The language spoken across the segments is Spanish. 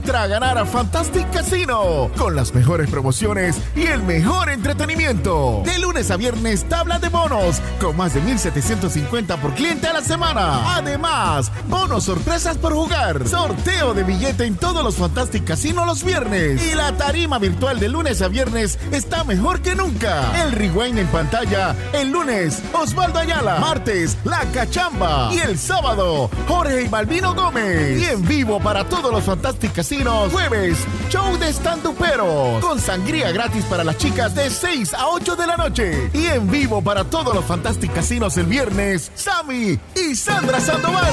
entra a ganar a Fantastic Casino con las mejores promociones y el mejor entretenimiento. De lunes a viernes, tabla de bonos con más de 1750 por cliente a la semana. Además, bonos sorpresas por jugar, sorteo de billete en todos los Fantastic Casino los viernes y la tarima virtual de lunes a viernes está mejor que nunca. El rewind en pantalla el lunes, Osvaldo Ayala, martes, La Cachamba y el sábado, Jorge y Malvino Gómez. Y en vivo para todos los Fantastic Casinos. Jueves, show de stand-uperos. Con sangría gratis para las chicas de 6 a 8 de la noche. Y en vivo para todos los Fantastic Casinos el viernes, Sammy y Sandra Sandoval.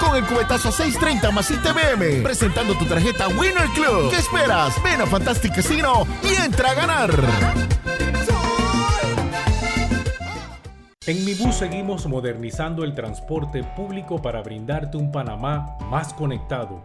Con el cubetazo 630 más ITBM. Presentando tu tarjeta Winner Club. ¿Qué esperas? Ven a Fantastic Casino y entra a ganar. En Mi Bus seguimos modernizando el transporte público para brindarte un Panamá más conectado,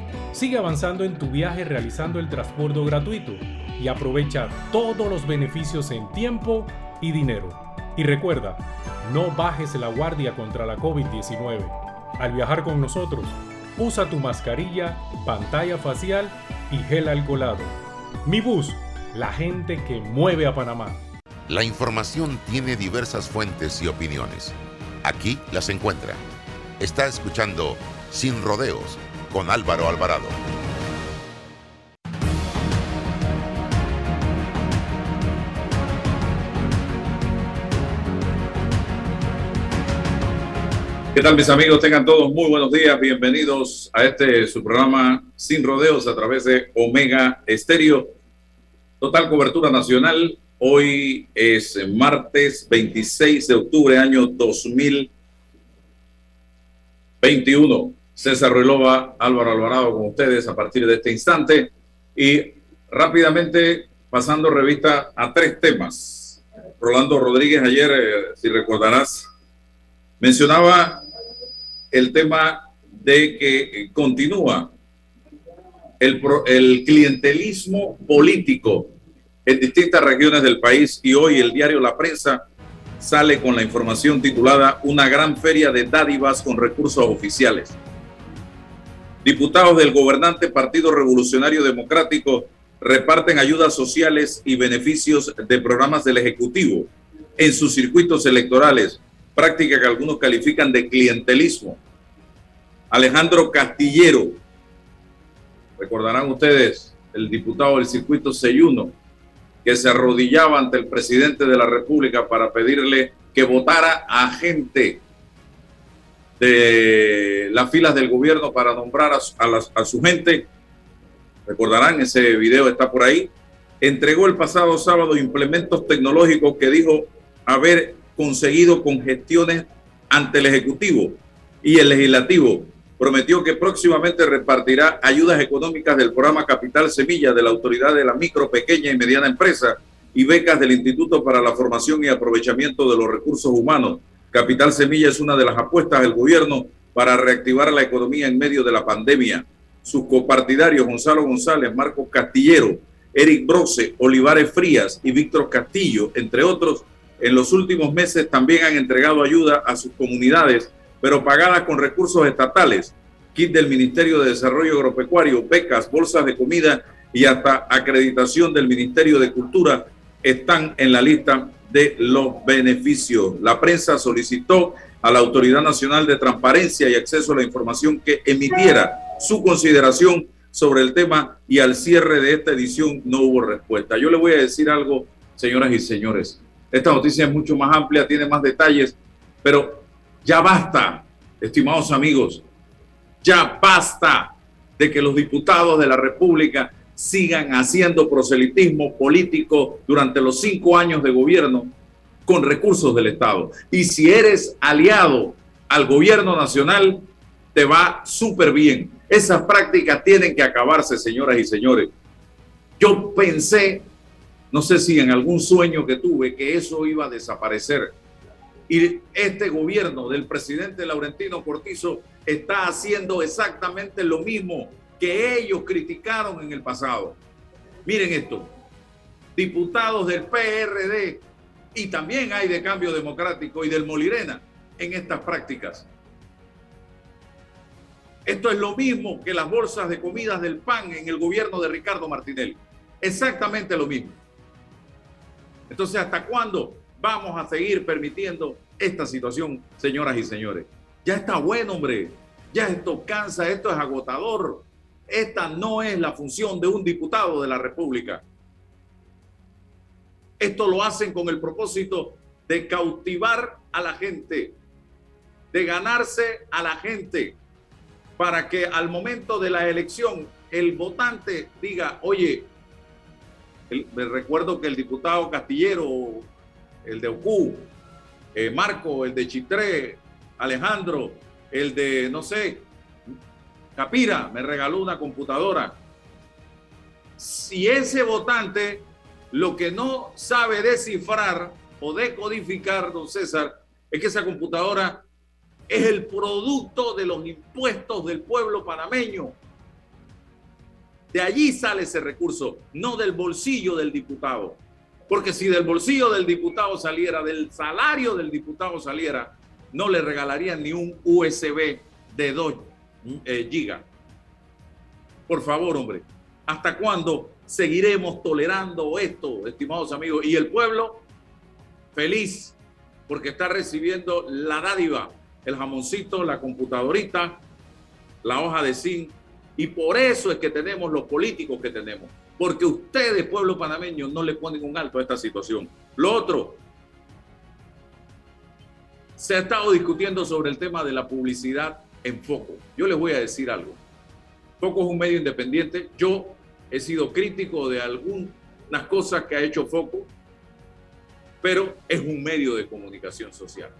Sigue avanzando en tu viaje realizando el transbordo gratuito y aprovecha todos los beneficios en tiempo y dinero. Y recuerda, no bajes la guardia contra la COVID-19. Al viajar con nosotros, usa tu mascarilla, pantalla facial y gel alcoholado. Mi bus, la gente que mueve a Panamá. La información tiene diversas fuentes y opiniones. Aquí las encuentra. Está escuchando Sin Rodeos con Álvaro Alvarado. ¿Qué tal mis amigos? Tengan todos muy buenos días. Bienvenidos a este su programa Sin Rodeos a través de Omega Estéreo. Total cobertura nacional. Hoy es martes 26 de octubre año 2021. César Ruilova, Álvaro Alvarado con ustedes a partir de este instante. Y rápidamente pasando revista a tres temas. Rolando Rodríguez ayer, eh, si recordarás, mencionaba el tema de que continúa el, el, clientelismo político en distintas regiones del país y hoy el diario La Prensa sale con la información titulada Una gran feria de dádivas con recursos oficiales. Diputados del gobernante Partido Revolucionario Democrático reparten ayudas sociales y beneficios de programas del Ejecutivo en sus circuitos electorales práctica que algunos califican de clientelismo. Alejandro Castillero, recordarán ustedes, el diputado del circuito Seyuno, que se arrodillaba ante el presidente de la República para pedirle que votara a gente de las filas del gobierno para nombrar a, su gente. Recordarán, ese video está por ahí. Entregó el pasado sábado implementos tecnológicos que dijo haber conseguido con gestiones ante el Ejecutivo y el Legislativo. Prometió que próximamente repartirá ayudas económicas del programa Capital Semilla de la Autoridad de la Micro, Pequeña y Mediana Empresa y becas del Instituto para la Formación y Aprovechamiento de los Recursos Humanos Capital Semilla es una de las apuestas del gobierno para reactivar la economía en medio de la pandemia. Sus copartidarios Gonzalo González, Marcos Castillero, Eric Brose, Olivares Frías y Víctor Castillo, entre otros, en los últimos meses también han entregado ayuda a sus comunidades, pero pagadas con recursos estatales, kit del Ministerio de Desarrollo Agropecuario, becas, bolsas de comida y hasta acreditación del Ministerio de Cultura están en la lista de los beneficios. La prensa solicitó a la Autoridad Nacional de Transparencia y Acceso a la Información que emitiera su consideración sobre el tema y al cierre de esta edición no hubo respuesta. Yo le voy a decir algo, señoras y señores. Esta noticia es mucho más amplia, tiene más detalles, pero ya basta, estimados amigos, ya basta de que los diputados de la República sigan haciendo proselitismo político durante los cinco años de gobierno con recursos del Estado. Y si eres aliado al gobierno nacional, te va súper bien. Esas prácticas tienen que acabarse, señoras y señores. Yo pensé, no sé si en algún sueño que tuve, que eso iba a desaparecer. Y este gobierno del presidente Laurentino Cortizo está haciendo exactamente lo mismo que ellos criticaron en el pasado. Miren esto, diputados del PRD y también hay de Cambio Democrático y del Molirena en estas prácticas. Esto es lo mismo que las bolsas de comidas del PAN en el gobierno de Ricardo Martinelli. Exactamente lo mismo. Entonces, ¿hasta cuándo vamos a seguir permitiendo esta situación, señoras y señores? Ya está bueno, hombre. Ya esto cansa, esto es agotador. Esta no es la función de un diputado de la República. Esto lo hacen con el propósito de cautivar a la gente, de ganarse a la gente, para que al momento de la elección el votante diga, oye, me recuerdo que el diputado Castillero, el de Ocú, eh, Marco, el de Chitré, Alejandro, el de, no sé, Capira me regaló una computadora. Si ese votante lo que no sabe descifrar o decodificar, don César, es que esa computadora es el producto de los impuestos del pueblo panameño. De allí sale ese recurso, no del bolsillo del diputado. Porque si del bolsillo del diputado saliera, del salario del diputado saliera, no le regalarían ni un USB de 2 eh, giga. Por favor, hombre, ¿hasta cuándo seguiremos tolerando esto, estimados amigos? Y el pueblo feliz porque está recibiendo la dádiva, el jamoncito, la computadorita, la hoja de zinc. Y por eso es que tenemos los políticos que tenemos. Porque ustedes, pueblo panameño, no le ponen un alto a esta situación. Lo otro, se ha estado discutiendo sobre el tema de la publicidad en Foco. Yo les voy a decir algo. Foco es un medio independiente. Yo he sido crítico de algunas cosas que ha hecho Foco, pero es un medio de comunicación social.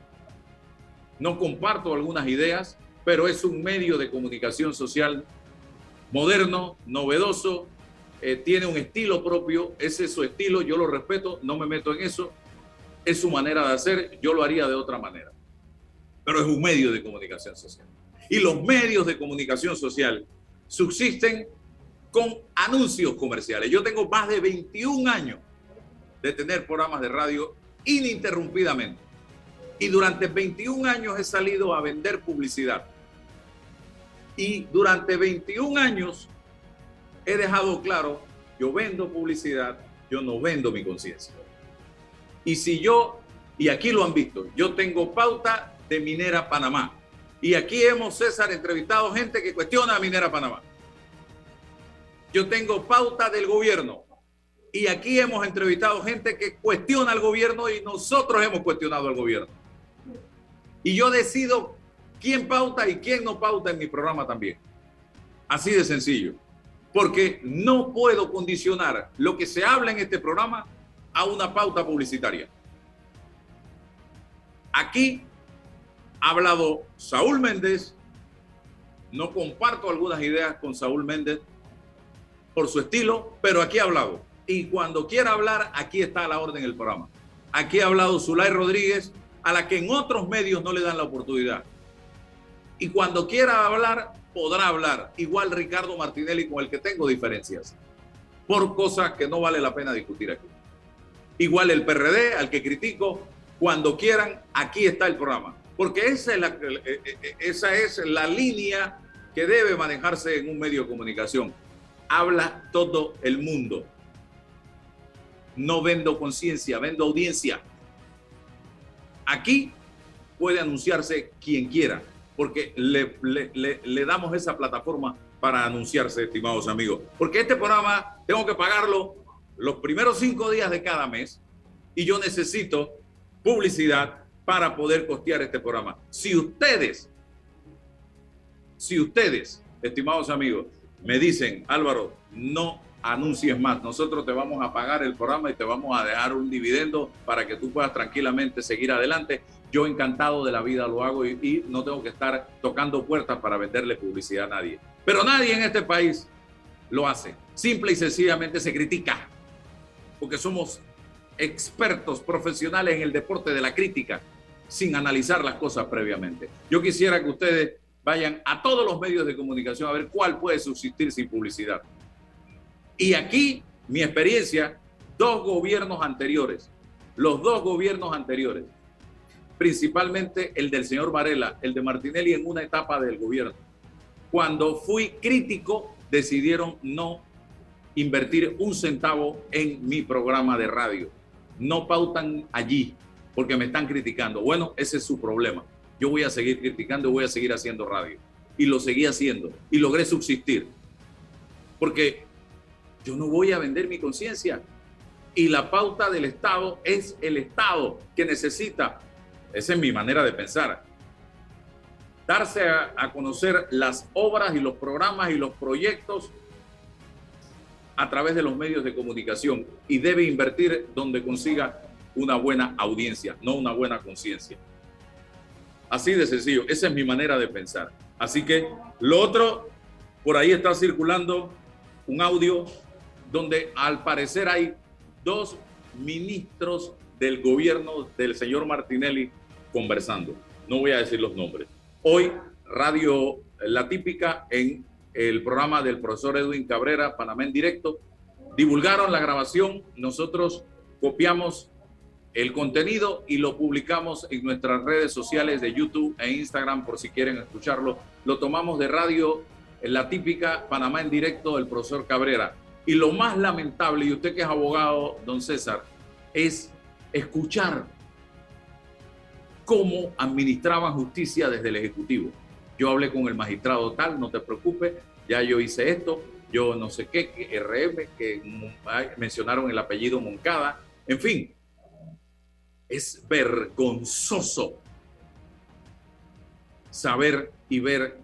No comparto algunas ideas, pero es un medio de comunicación social moderno, novedoso, eh, tiene un estilo propio, ese es su estilo, yo lo respeto, no me meto en eso, es su manera de hacer, yo lo haría de otra manera, pero es un medio de comunicación social y los medios de comunicación social subsisten con anuncios comerciales. Yo tengo más de 21 años de tener programas de radio ininterrumpidamente. Y durante 21 años he salido a vender publicidad. Y durante 21 años he dejado claro, yo vendo publicidad, yo no vendo mi conciencia. Y si yo, y aquí lo han visto, yo tengo pauta de Minera Panamá. Y aquí hemos, César, entrevistado gente que cuestiona a Minera Panamá. Yo tengo pauta del gobierno. Y aquí hemos entrevistado gente que cuestiona al gobierno y nosotros hemos cuestionado al gobierno. Y yo decido quién pauta y quién no pauta en mi programa también. Así de sencillo. Porque no puedo condicionar lo que se habla en este programa a una pauta publicitaria. Aquí ha hablado Saúl Méndez. No comparto algunas ideas con Saúl Méndez por su estilo, pero aquí ha hablado. Y cuando quiera hablar, aquí está la orden del programa. Aquí ha hablado Zulay Rodríguez, a la que en otros medios no le dan la oportunidad. Y cuando quiera hablar, podrá hablar. Igual Ricardo Martinelli, con el que tengo diferencias, por cosas que no vale la pena discutir aquí. Igual el PRD, al que critico, cuando quieran, aquí está el programa. Porque esa es la, eh, eh, eh, esa es la línea que debe manejarse en un medio de comunicación. Habla todo el mundo. No vendo conciencia, vendo audiencia. Aquí puede anunciarse quien quiera, porque le, le, damos esa plataforma para anunciarse, estimados amigos. Porque este programa tengo que pagarlo los primeros cinco días de cada mes y yo necesito publicidad para poder costear este programa. Si ustedes, si ustedes, estimados amigos, me dicen, Álvaro, no anuncies más. Nosotros te vamos a pagar el programa y te vamos a dejar un dividendo para que tú puedas tranquilamente seguir adelante. Yo encantado de la vida lo hago y, no tengo que estar tocando puertas para venderle publicidad a nadie. Pero nadie en este país lo hace. Simple y sencillamente se critica porque somos expertos profesionales en el deporte de la crítica sin analizar las cosas previamente. Yo quisiera que ustedes vayan a todos los medios de comunicación a ver cuál puede subsistir sin publicidad. Y aquí mi experiencia, dos gobiernos anteriores, los dos gobiernos anteriores, principalmente el del señor Varela, el de Martinelli en una etapa del gobierno. Cuando fui crítico, decidieron no invertir un centavo en mi programa de radio. No pautan allí porque me están criticando. Bueno, ese es su problema. Yo voy a seguir criticando, voy a seguir haciendo radio. Y lo seguí haciendo y logré subsistir. Porque yo no voy a vender mi conciencia. Y la pauta del Estado es el Estado que necesita, esa es mi manera de pensar, darse a, conocer las obras y los programas y los proyectos a través de los medios de comunicación y debe invertir donde consiga una buena audiencia, no una buena conciencia. Así de sencillo, esa es mi manera de pensar. Así que lo otro, por ahí está circulando un audio donde al parecer hay dos ministros del gobierno del señor Martinelli conversando. No voy a decir los nombres. Hoy, Radio La Típica, en el programa del profesor Edwin Cabrera, Panamá en directo, divulgaron la grabación. Nosotros copiamos el contenido y lo publicamos en nuestras redes sociales de YouTube e Instagram por si quieren escucharlo. Lo tomamos de radio, la típica Panamá en directo del profesor Cabrera. Y lo más lamentable, y usted que es abogado, don César, es escuchar cómo administraban justicia desde el Ejecutivo. Yo hablé con el magistrado tal, no te preocupes, ya yo hice esto, yo no sé qué, que RM, que mencionaron el apellido Moncada, en fin, es vergonzoso saber y ver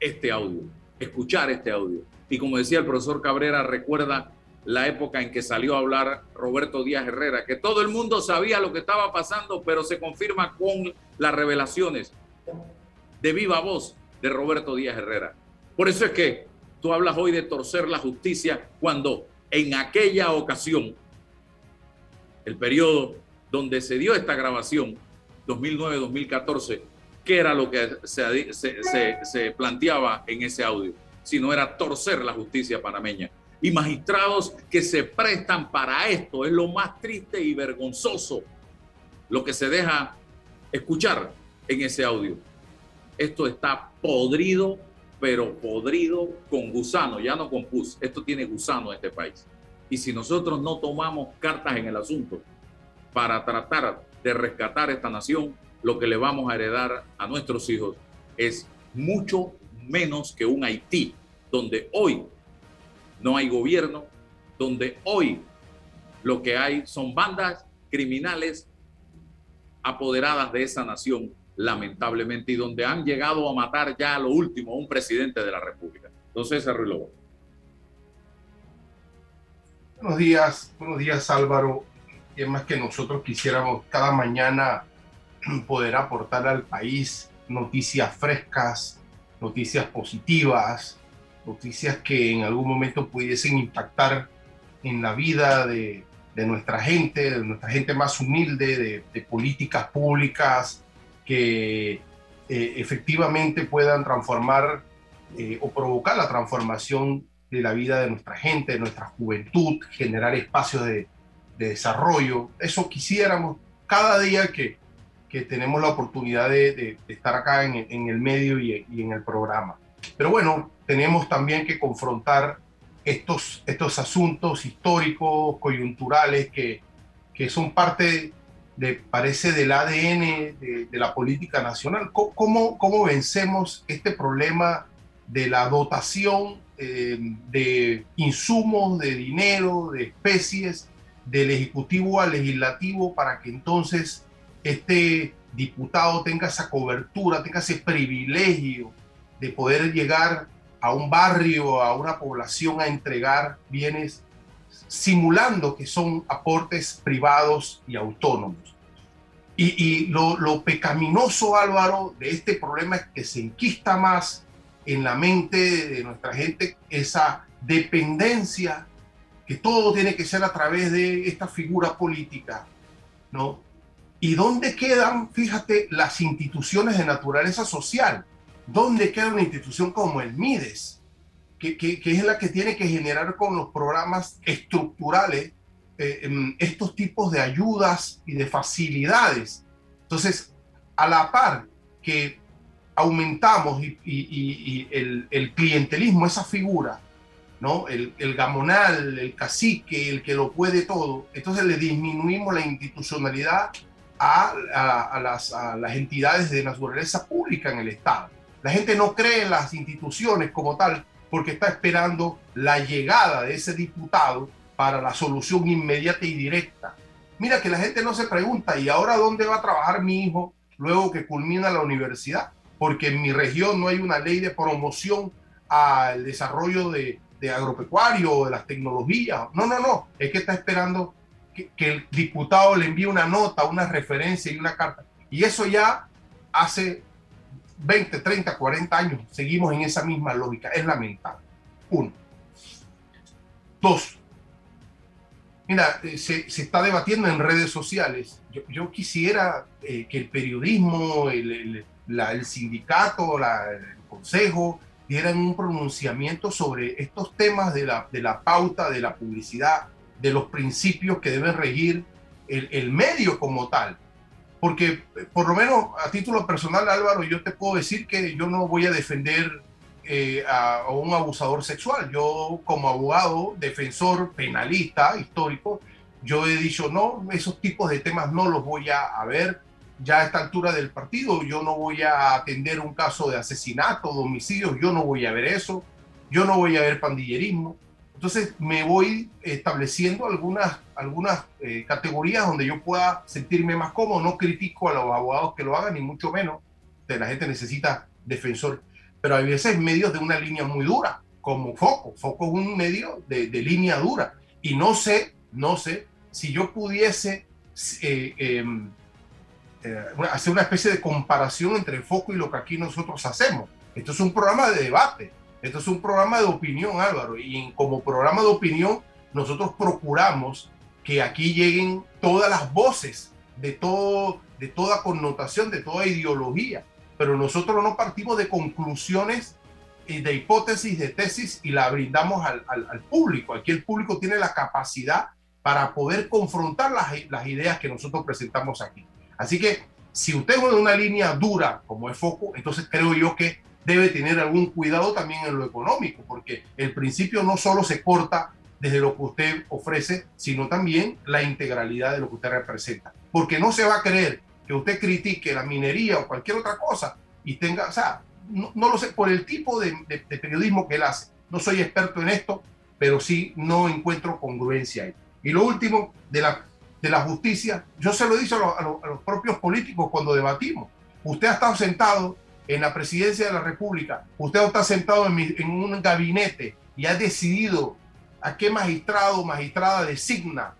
este audio, escuchar este audio. Y como decía el profesor Cabrera, recuerda la época en que salió a hablar Roberto Díaz Herrera, que todo el mundo sabía lo que estaba pasando, pero se confirma con las revelaciones de viva voz de Roberto Díaz Herrera. Por eso es que tú hablas hoy de torcer la justicia cuando en aquella ocasión, el periodo donde se dio esta grabación, 2009-2014, ¿qué era lo que se, se planteaba en ese audio? Si no era torcer la justicia panameña. Y magistrados que se prestan para esto, es lo más triste y vergonzoso lo que se deja escuchar en ese audio. Esto está podrido, pero podrido con gusano, ya no con pus. Esto tiene gusano este país. Y si nosotros no tomamos cartas en el asunto para tratar de rescatar esta nación, lo que le vamos a heredar a nuestros hijos es mucho menos que un Haití, donde hoy no hay gobierno, donde hoy lo que hay son bandas criminales apoderadas de esa nación lamentablemente, y donde han llegado a matar ya a lo último un presidente de la República. Entonces, Ruiz Buenos días, buenos días Álvaro. Más que nosotros quisiéramos cada mañana poder aportar al país noticias frescas, noticias positivas, noticias que en algún momento pudiesen impactar en la vida de, nuestra gente, de nuestra gente más humilde, de, políticas públicas que eh, efectivamente puedan transformar eh, o provocar la transformación de la vida de nuestra gente, de nuestra juventud, generar espacios de, desarrollo. Eso quisiéramos cada día que, que tenemos la oportunidad de, estar acá en, en, el medio y, y en el programa. Pero bueno, tenemos también que confrontar estos, estos asuntos históricos, coyunturales, que, que son parte, de, parece, del ADN de, la política nacional. ¿Cómo, ¿Cómo, vencemos este problema de la dotación eh, de insumos, de dinero, de especies, del Ejecutivo al Legislativo, para que entonces este diputado tenga esa cobertura, tenga ese privilegio de poder llegar a un barrio, a una población a entregar bienes simulando que son aportes privados y autónomos. Y, lo, pecaminoso, Álvaro, de este problema es que se enquista más en la mente de nuestra gente esa dependencia, que todo tiene que ser a través de esta figura política, ¿no? ¿Y dónde quedan, fíjate, las instituciones de naturaleza social? ¿Dónde queda una institución como el MIDES, que, es la que tiene que generar con los programas estructurales eh, em, estos tipos de ayudas y de facilidades? Entonces, a la par que aumentamos y, el, clientelismo, esa figura, ¿no? El, el, gamonal, el cacique, el que lo puede todo, entonces le disminuimos la institucionalidad a, a, las, a, las, entidades de naturaleza pública en el Estado. La gente no cree en las instituciones como tal porque está esperando la llegada de ese diputado para la solución inmediata y directa. Mira que la gente no se pregunta, ¿y ahora dónde va a trabajar mi hijo luego que culmina la universidad? Porque en mi región no hay una ley de promoción al desarrollo de, de agropecuario de las tecnologías. No, no, no, es que está esperando que, el diputado le envíe una nota, una referencia y una carta. Y eso ya hace 20, 30, 40 años seguimos en esa misma lógica. Es lamentable. Uno. Dos. Mira, eh, se, se está debatiendo en redes sociales. Yo, quisiera eh, que el periodismo, el, el, sindicato, el consejo, dieran un pronunciamiento sobre estos temas de la, de la pauta, de la publicidad, de los principios que deben regir el, el medio como tal porque por lo menos a título personal, Álvaro, yo te puedo decir que yo no voy a defender eh, a, un abusador sexual. Yo como abogado, defensor, penalista, histórico, yo he dicho, no, esos tipos de temas no los voy a, a ver ya a esta altura del partido. Yo no voy a atender un caso de asesinato, de homicidio, yo no voy a ver eso. Yo no voy a ver pandillerismo. Entonces me voy estableciendo algunas, algunas eh, categorías donde yo pueda sentirme más cómodo. No critico a los abogados que lo hagan, ni mucho menos. La gente necesita defensor. Pero hay veces medios de una línea muy dura, como Foco. Foco es un medio de, línea dura. Y no sé, no sé si yo pudiese eh, em, eh, hacer una especie de comparación entre Foco y lo que aquí nosotros hacemos. Esto es un programa de debate esto es un programa de opinión, Álvaro, y como programa de opinión nosotros procuramos que aquí lleguen todas las voces de, todo, de toda connotación, de toda ideología, pero nosotros no partimos de conclusiones y de hipótesis, de tesis y la brindamos al, al, público. Aquí el público tiene la capacidad para poder confrontar las, las ideas que nosotros presentamos aquí. Así que si usted es una línea dura como es Foco, entonces creo yo que debe tener algún cuidado también en lo económico, porque el principio no solo se corta desde lo que usted ofrece, sino también la integralidad de lo que usted representa. Porque no se va a creer que usted critique la minería o cualquier otra cosa y tenga, o sea, no, lo sé, por el tipo de, periodismo que él hace. No soy experto en esto, pero sí no encuentro congruencia ahí. Y lo último, de la, de la justicia, yo se lo he a, los propios políticos cuando debatimos Usted ha estado sentado en la presidencia de la República, usted está sentado en, un gabinete y ha decidido a qué magistrado o magistrada designa.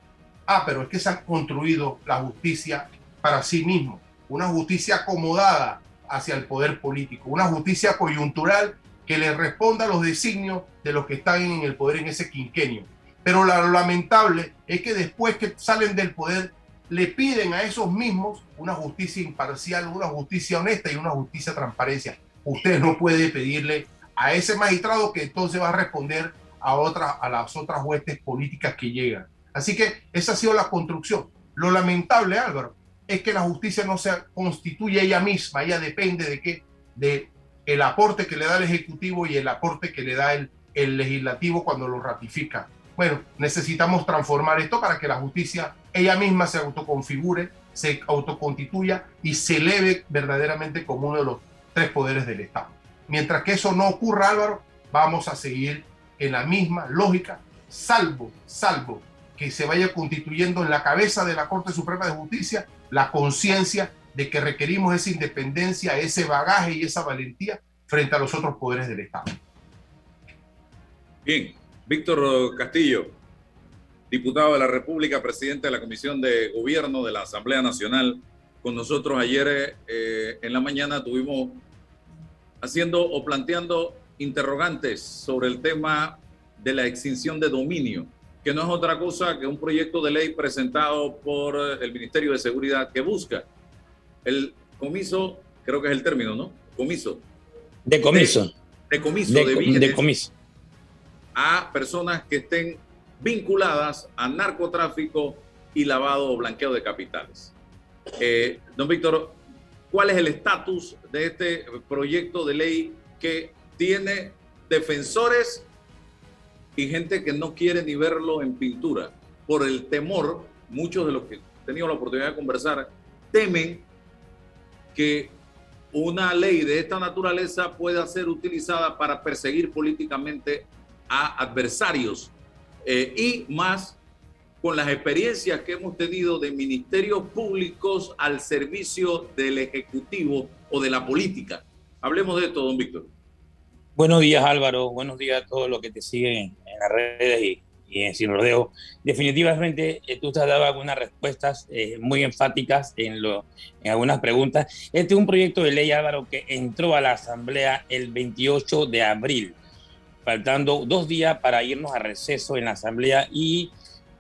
Ah, pero es que se ha construido la justicia para sí mismo, una justicia acomodada hacia el poder político, una justicia coyuntural que le responda a los designios de los que están en el poder en ese quinquenio. Pero lo lamentable es que después que salen del poder le piden a esos mismos una justicia imparcial, una justicia honesta y una justicia transparencia. Usted no puede pedirle a ese magistrado que entonces va a responder a, otras, a las otras huestes políticas que llegan. Así que esa ha sido la construcción. Lo lamentable, Álvaro, es que la justicia no se constituye ella misma, ella depende de qué, de el aporte que le da el Ejecutivo y el aporte que le da el, el Legislativo cuando lo ratifica. Bueno, necesitamos transformar esto para que la justicia ella misma se autoconfigure, se autoconstituya y se eleve verdaderamente como uno de los tres poderes del Estado. Mientras que eso no ocurra, Álvaro, vamos a seguir en la misma lógica, salvo, salvo que se vaya constituyendo en la cabeza de la Corte Suprema de Justicia la conciencia de que requerimos esa independencia, ese bagaje y esa valentía frente a los otros poderes del Estado. Bien, Víctor Castillo, diputado de la República, presidente de la Comisión de Gobierno de la Asamblea Nacional. Con nosotros ayer eh, en la mañana tuvimos haciendo o planteando interrogantes sobre el tema de la extinción de dominio, que no es otra cosa que un proyecto de ley presentado por el Ministerio de Seguridad que busca el comiso, creo que es el término, ¿no? Comiso. De comiso. De, comiso de, de comiso. A personas que estén vinculadas a narcotráfico y lavado o blanqueo de capitales. Eh, don Víctor, ¿cuál es el estatus de este proyecto de ley que tiene defensores y gente que no quiere ni verlo en pintura? Por el temor, muchos de los que he tenido la oportunidad de conversar temen que una ley de esta naturaleza pueda ser utilizada para perseguir políticamente a adversarios eh, y más con las experiencias que hemos tenido de ministerios públicos al servicio del Ejecutivo o de la política. Hablemos de esto, don Víctor. Buenos días, Álvaro. Buenos días a todos los que te siguen en las redes y, en Sin Rodeo. Definitivamente, eh, tú te has dado algunas respuestas eh, muy enfáticas en, lo, en algunas preguntas. Este es un proyecto de ley, Álvaro, que entró a la Asamblea el 28 de abril faltando dos días para irnos a receso en la Asamblea y,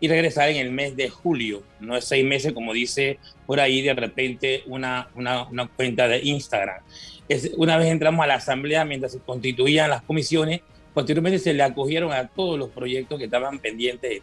y regresar en el mes de julio. No es seis meses, como dice por ahí de repente una, una, una cuenta de Instagram. Es, una vez entramos a la Asamblea, mientras se constituían las comisiones, posteriormente se le acogieron a todos los proyectos que estaban pendientes,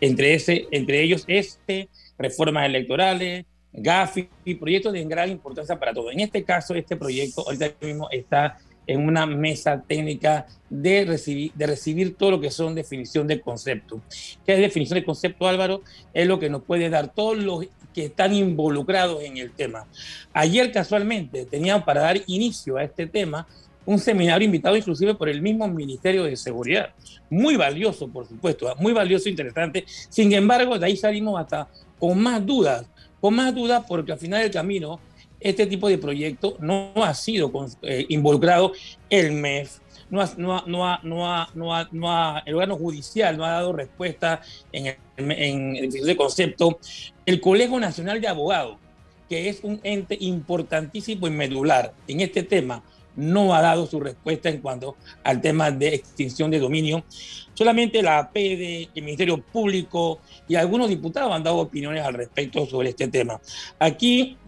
entre, ese, entre ellos este, reformas electorales, GAFI, proyectos de gran importancia para todos. En este caso, este proyecto ahorita mismo está en una mesa técnica de recibir, de recibir todo lo que son definición de concepto. ¿Qué es definición de concepto, Álvaro? Es lo que nos puede dar todos los que están involucrados en el tema. Ayer casualmente teníamos para dar inicio a este tema un seminario invitado inclusive por el mismo Ministerio de Seguridad. Muy valioso, por supuesto, muy valioso, interesante. Sin embargo, de ahí salimos hasta con más dudas, con más dudas porque al final del camino este tipo de proyecto no ha sido eh, involucrado el MEF, no ha, no, no, no, no, el órgano judicial no ha dado respuesta en el, en de concepto. El Colegio Nacional de Abogados, que es un ente importantísimo y medular en este tema, no ha dado su respuesta en cuanto al tema de extinción de dominio. Solamente la APD, el Ministerio Público y algunos diputados han dado opiniones al respecto sobre este tema. Aquí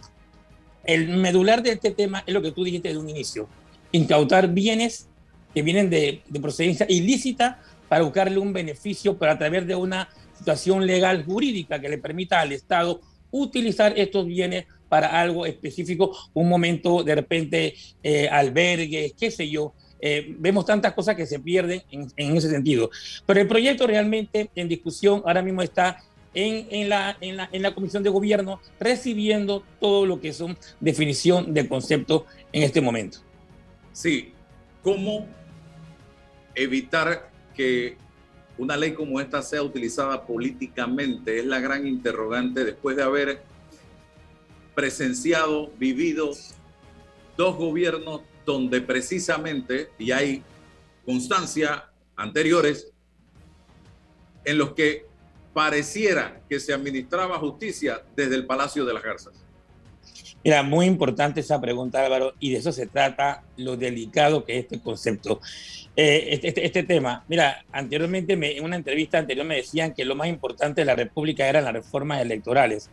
el medular de este tema es lo que tú dijiste de un inicio, incautar bienes que vienen de, procedencia ilícita para buscarle un beneficio, pero a través de una situación legal jurídica que le permita al Estado utilizar estos bienes para algo específico, un momento de repente eh, albergues, qué sé yo. Eh, vemos tantas cosas que se pierden en, en, ese sentido. Pero el proyecto realmente en discusión ahora mismo está en, la, en, la, en la Comisión de Gobierno recibiendo todo lo que son definición del concepto en este momento. Sí, ¿cómo evitar que una ley como esta sea utilizada políticamente? Es la gran interrogante después de haber presenciado, vivido dos gobiernos donde precisamente, y hay constancia anteriores, en los que pareciera que se administraba justicia desde el Palacio de las Garzas. Mira, muy importante esa pregunta, Álvaro, y de eso se trata lo delicado que es este concepto. Eh, este, este, este, tema, mira, anteriormente, en una entrevista anterior me decían que lo más importante de la República eran las reformas electorales.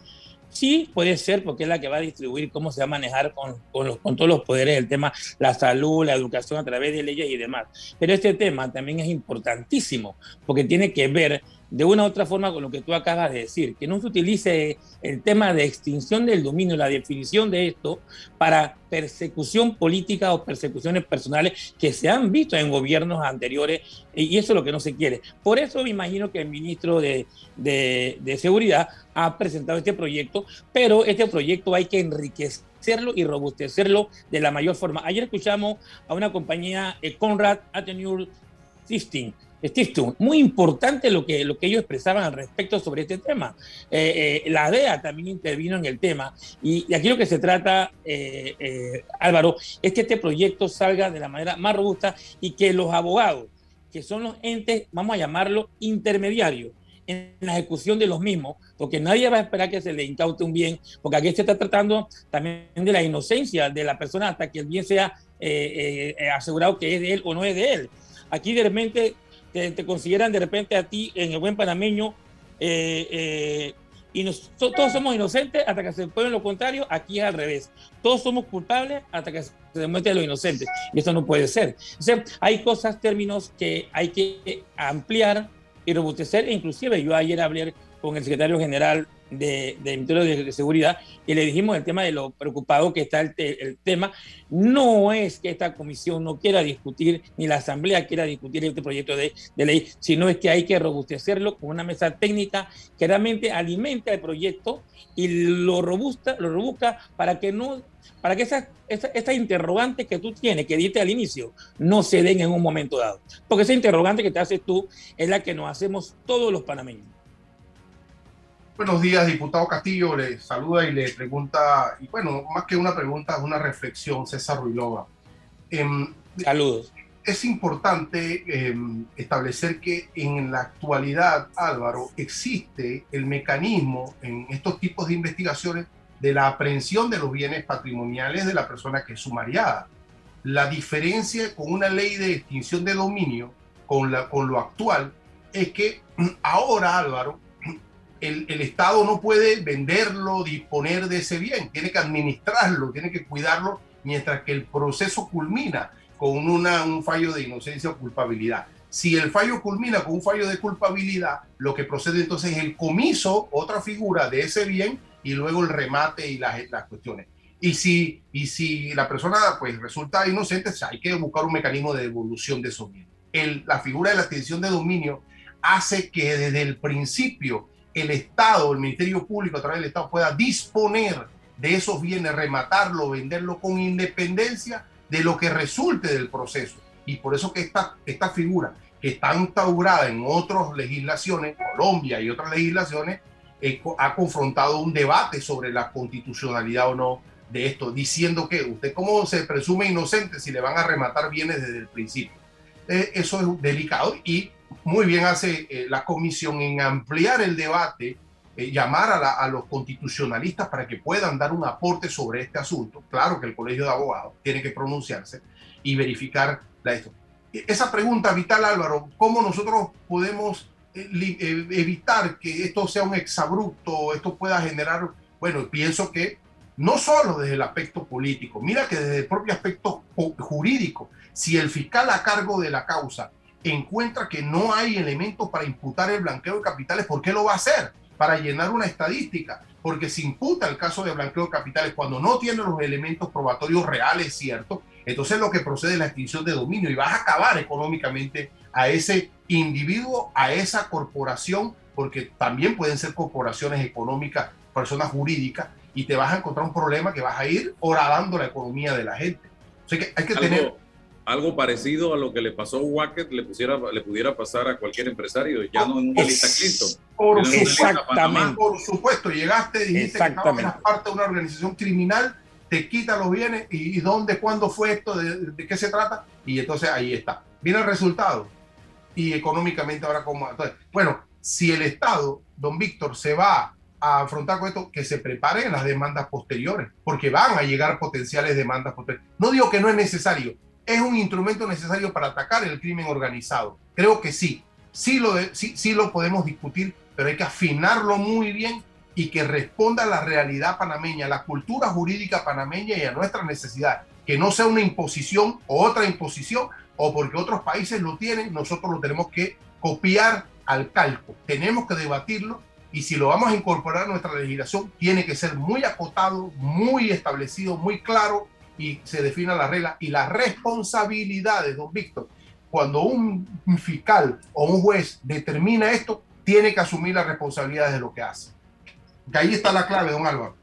Sí, puede ser, porque es la que va a distribuir cómo se va a manejar con, con, los, con todos los poderes el tema, la salud, la educación a través de leyes y demás. Pero este tema también es importantísimo, porque tiene que ver de una u otra forma con lo que tú acabas de decir, que no se utilice el tema de extinción del dominio, la definición de esto, para persecución política o persecuciones personales que se han visto en gobiernos anteriores y eso es lo que no se quiere. Por eso me imagino que el ministro de, de, de Seguridad ha presentado este proyecto, pero este proyecto hay que enriquecerlo y robustecerlo de la mayor forma. Ayer escuchamos a una compañía, eh, Conrad Attenure System, Steve muy importante lo que, lo que ellos expresaban al respecto sobre este tema. Eh, eh, la DEA también intervino en el tema y, aquí lo que se trata, eh, Álvaro, es que este proyecto salga de la manera más robusta y que los abogados, que son los entes, vamos a llamarlo, intermediarios, en la ejecución de los mismos, porque nadie va a esperar que se le incaute un bien, porque aquí se está tratando también de la inocencia de la persona hasta que el bien sea asegurado que es de él o no es de él. Aquí de repente te, consideran de repente a ti en el buen panameño eh, eh, y todos somos inocentes hasta que se pruebe lo contrario, aquí es al revés. Todos somos culpables hasta que se demuestre lo inocente. Y eso no puede ser. Hay cosas, términos que hay que ampliar y robustecer. E inclusive yo ayer hablé con el secretario general de, de Ministerio de, Seguridad y le dijimos el tema de lo preocupado que está el, tema. No es que esta comisión no quiera discutir, ni la Asamblea quiera discutir este proyecto de, de ley, sino es que hay que robustecerlo con una mesa técnica que realmente alimenta el proyecto y lo robusta, lo robusca para que no para que esas esa, esa interrogantes que tú tienes, que diste al inicio, no se den en un momento dado. Porque esa interrogante que te haces tú es la que nos hacemos todos los panameños. Buenos días, diputado Castillo. Le saluda y le pregunta, y bueno, más que una pregunta, es una reflexión, César Ruilova. Em, Saludos. Es importante em, establecer que en la actualidad, Álvaro, existe el mecanismo en estos tipos de investigaciones de la aprehensión de los bienes patrimoniales de la persona que es sumariada. La diferencia con una ley de extinción de dominio, con, la, con lo actual, es que ahora, Álvaro, el, Estado no puede venderlo, disponer de ese bien, tiene que administrarlo, tiene que cuidarlo mientras que el proceso culmina con una, un fallo de inocencia o culpabilidad. Si el fallo culmina con un fallo de culpabilidad, lo que procede entonces es el comiso, otra figura de ese bien, y luego el remate y las, las cuestiones. Y si, y si la persona pues, resulta inocente, hay que buscar un mecanismo de devolución de esos bienes. El, la figura de la extinción de dominio hace que desde el principio el Estado, el Ministerio Público a través del Estado pueda disponer de esos bienes, rematarlo, venderlo con independencia de lo que resulte del proceso. Y por eso que esta, esta figura, que está instaurada en otras legislaciones, Colombia y otras legislaciones, eh, ha confrontado un debate sobre la constitucionalidad o no de esto, diciendo que usted cómo se presume inocente si le van a rematar bienes desde el principio. Eh, eso es delicado y muy bien hace eh, la comisión en ampliar el debate, eh, llamar a, los constitucionalistas para que puedan dar un aporte sobre este asunto. Claro que el Colegio de Abogados tiene que pronunciarse y verificar la, esto. E, esa pregunta vital, Álvaro, ¿cómo nosotros podemos eh, evitar que esto sea un exabrupto, esto pueda generar, bueno, pienso que no solo desde el aspecto político, mira que desde el propio aspecto jurídico, si el fiscal a cargo de la causa encuentra que no hay elementos para imputar el blanqueo de capitales, ¿por qué lo va a hacer? Para llenar una estadística, porque se imputa el caso de blanqueo de capitales cuando no tiene los elementos probatorios reales, ¿cierto? Entonces lo que procede es la extinción de dominio y vas a acabar económicamente a ese individuo, a esa corporación, porque también pueden ser corporaciones económicas, personas jurídicas, y te vas a encontrar un problema que vas a ir horadando la economía de la gente. Que hay que tener algo parecido a lo que le pasó a Wackett le, pusiera, le pudiera pasar a cualquier empresario, ya no en una lista Clinton. Por, exactamente. por supuesto, llegaste, dijiste que estabas parte de una organización criminal te quita los bienes y, dónde, cuándo fue esto, de, de, qué se trata, y entonces ahí está. Viene el resultado. Y económicamente ahora como... Entonces, bueno, si el Estado, don Víctor, se va a afrontar con esto, que se preparen las demandas posteriores, porque van a llegar potenciales demandas posteriores. No digo que no es necesario, es un instrumento necesario para atacar el crimen organizado. Creo que sí, sí lo, sí, sí lo podemos discutir, pero hay que afinarlo muy bien y que responda a la realidad panameña, a la cultura jurídica panameña y a nuestra necesidad. Que no sea una imposición o otra imposición, o porque otros países lo tienen, nosotros lo tenemos que copiar al calco. Tenemos que debatirlo y si lo vamos a incorporar a nuestra legislación, tiene que ser muy acotado, muy establecido, muy claro y se defina la regla y las responsabilidades, don Víctor. Cuando un, fiscal o un juez determina esto, tiene que asumir las responsabilidades de lo que hace. Que ahí está la clave, don Álvaro.